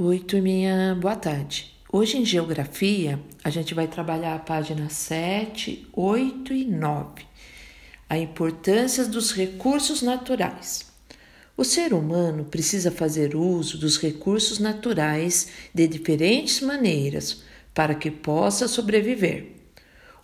Oi, turminha, boa tarde. Hoje em Geografia, a gente vai trabalhar a página 7, 8 e 9. A importância dos recursos naturais. O ser humano precisa fazer uso dos recursos naturais de diferentes maneiras para que possa sobreviver.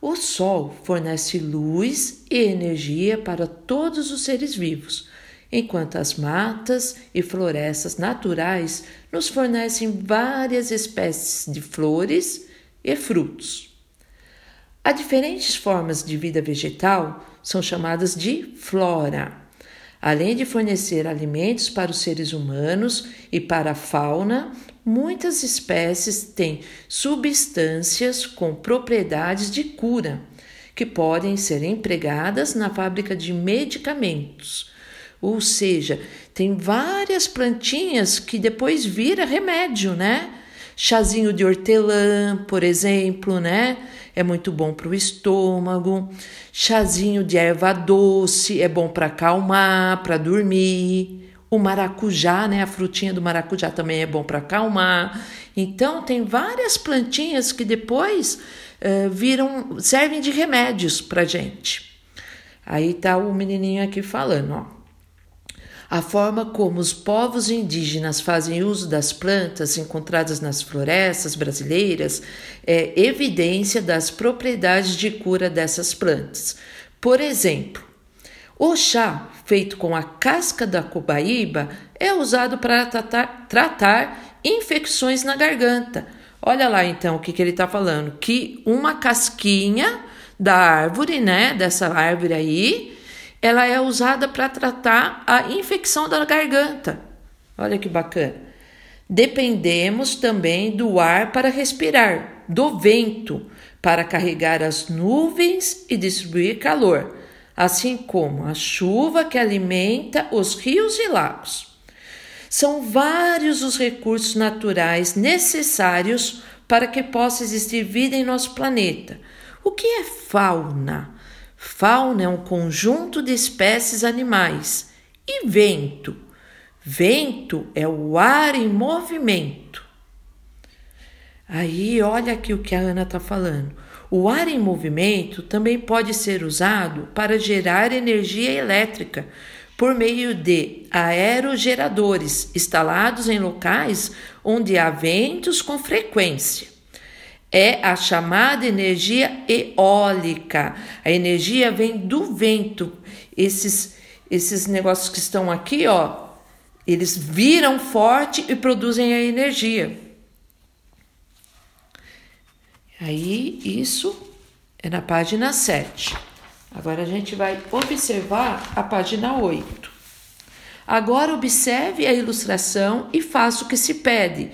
O Sol fornece luz e energia para todos os seres vivos enquanto as matas e florestas naturais nos fornecem várias espécies de flores e frutos. Há diferentes formas de vida vegetal, são chamadas de flora. Além de fornecer alimentos para os seres humanos e para a fauna, muitas espécies têm substâncias com propriedades de cura, que podem ser empregadas na fábrica de medicamentos ou seja, tem várias plantinhas que depois vira remédio, né? Chazinho de hortelã, por exemplo, né? É muito bom para o estômago. Chazinho de erva doce é bom para acalmar, para dormir. O maracujá, né? A frutinha do maracujá também é bom para acalmar. Então, tem várias plantinhas que depois uh, viram, servem de remédios para gente. Aí tá o menininho aqui falando, ó. A forma como os povos indígenas fazem uso das plantas encontradas nas florestas brasileiras é evidência das propriedades de cura dessas plantas. Por exemplo, o chá feito com a casca da cobaíba é usado para tratar, tratar infecções na garganta. Olha lá então o que, que ele está falando: que uma casquinha da árvore, né, dessa árvore aí, ela é usada para tratar a infecção da garganta. Olha que bacana. Dependemos também do ar para respirar, do vento para carregar as nuvens e distribuir calor, assim como a chuva que alimenta os rios e lagos. São vários os recursos naturais necessários para que possa existir vida em nosso planeta. O que é fauna? Fauna é um conjunto de espécies animais. E vento? Vento é o ar em movimento. Aí, olha aqui o que a Ana está falando. O ar em movimento também pode ser usado para gerar energia elétrica por meio de aerogeradores instalados em locais onde há ventos com frequência é a chamada energia eólica. A energia vem do vento. Esses, esses negócios que estão aqui, ó, eles viram forte e produzem a energia. Aí, isso é na página 7. Agora a gente vai observar a página 8. Agora observe a ilustração e faça o que se pede.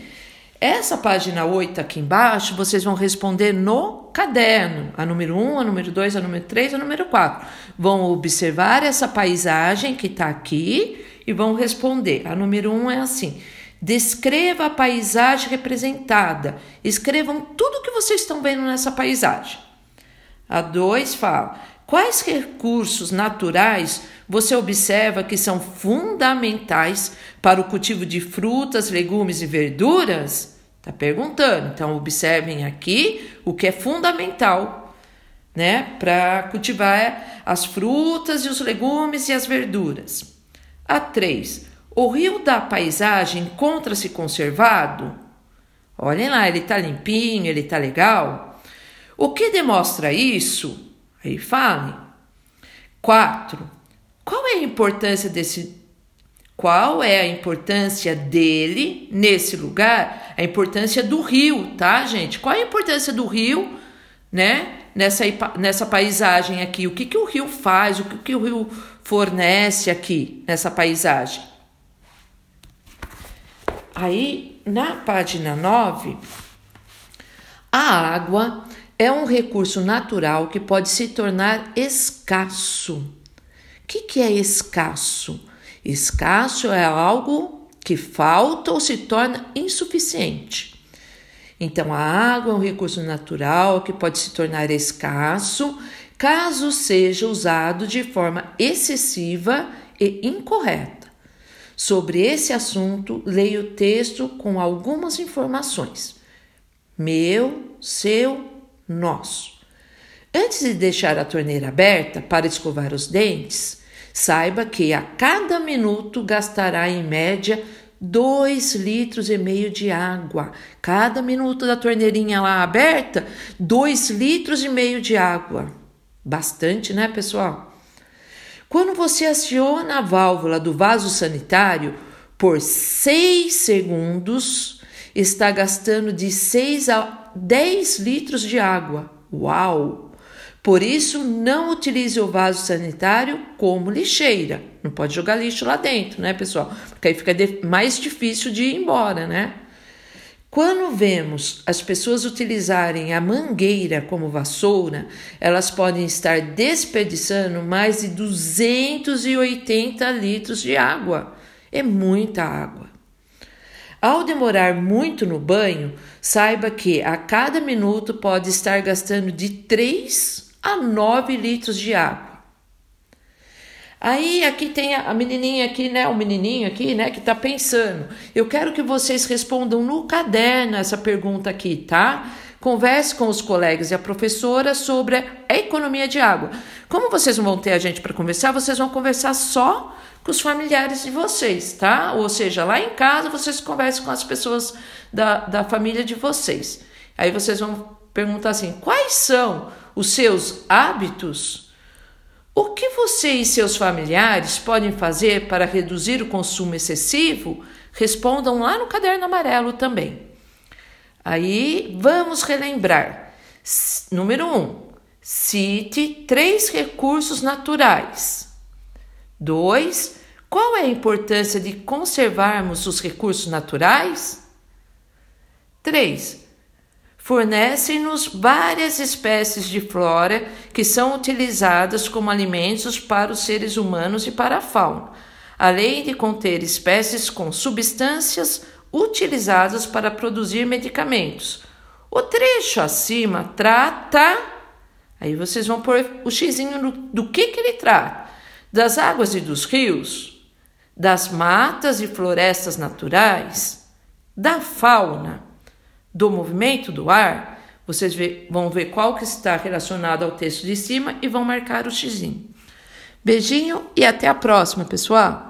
Essa página 8 aqui embaixo, vocês vão responder no caderno, a número 1, a número 2, a número 3, a número 4. Vão observar essa paisagem que está aqui e vão responder. A número 1 é assim: descreva a paisagem representada. Escrevam tudo que vocês estão vendo nessa paisagem. A 2 fala: quais recursos naturais você observa que são fundamentais para o cultivo de frutas, legumes e verduras? Está perguntando. Então, observem aqui o que é fundamental né, para cultivar as frutas e os legumes e as verduras. A 3. O rio da paisagem encontra-se conservado? Olhem lá, ele está limpinho, ele está legal. O que demonstra isso? Aí fale. 4. Qual é a importância desse qual é a importância dele nesse lugar? A importância do rio, tá, gente? Qual é a importância do rio, né? Nessa, nessa paisagem aqui, o que, que o rio faz, o que, que o rio fornece aqui nessa paisagem. Aí, na página 9, a água é um recurso natural que pode se tornar escasso que, que é escasso? Escasso é algo que falta ou se torna insuficiente. Então, a água é um recurso natural que pode se tornar escasso caso seja usado de forma excessiva e incorreta. Sobre esse assunto, leia o texto com algumas informações. Meu, seu, nosso. Antes de deixar a torneira aberta para escovar os dentes, saiba que a cada minuto gastará em média 2 litros e meio de água. Cada minuto da torneirinha lá aberta, 2 litros e meio de água. Bastante, né, pessoal? Quando você aciona a válvula do vaso sanitário por 6 segundos, está gastando de 6 a 10 litros de água. Uau! Por isso, não utilize o vaso sanitário como lixeira. Não pode jogar lixo lá dentro, né, pessoal? Porque aí fica mais difícil de ir embora, né? Quando vemos as pessoas utilizarem a mangueira como vassoura, elas podem estar desperdiçando mais de 280 litros de água. É muita água. Ao demorar muito no banho, saiba que a cada minuto pode estar gastando de 3 a 9 litros de água. Aí aqui tem a menininha aqui, né, o menininho aqui, né, que tá pensando. Eu quero que vocês respondam no caderno essa pergunta aqui, tá? Converse com os colegas e a professora sobre a economia de água. Como vocês não vão ter a gente para conversar, vocês vão conversar só com os familiares de vocês, tá? Ou seja, lá em casa vocês conversam com as pessoas da, da família de vocês. Aí vocês vão perguntar assim: quais são os seus hábitos? O que você e seus familiares podem fazer para reduzir o consumo excessivo? Respondam lá no caderno amarelo também. Aí vamos relembrar. Número 1. Um, cite três recursos naturais. 2. Qual é a importância de conservarmos os recursos naturais? 3 fornecem-nos várias espécies de flora que são utilizadas como alimentos para os seres humanos e para a fauna, além de conter espécies com substâncias utilizadas para produzir medicamentos. O trecho acima trata. Aí vocês vão pôr o xizinho do, do que, que ele trata: das águas e dos rios, das matas e florestas naturais, da fauna do movimento do ar, vocês vão ver qual que está relacionado ao texto de cima e vão marcar o xizinho. Beijinho e até a próxima, pessoal!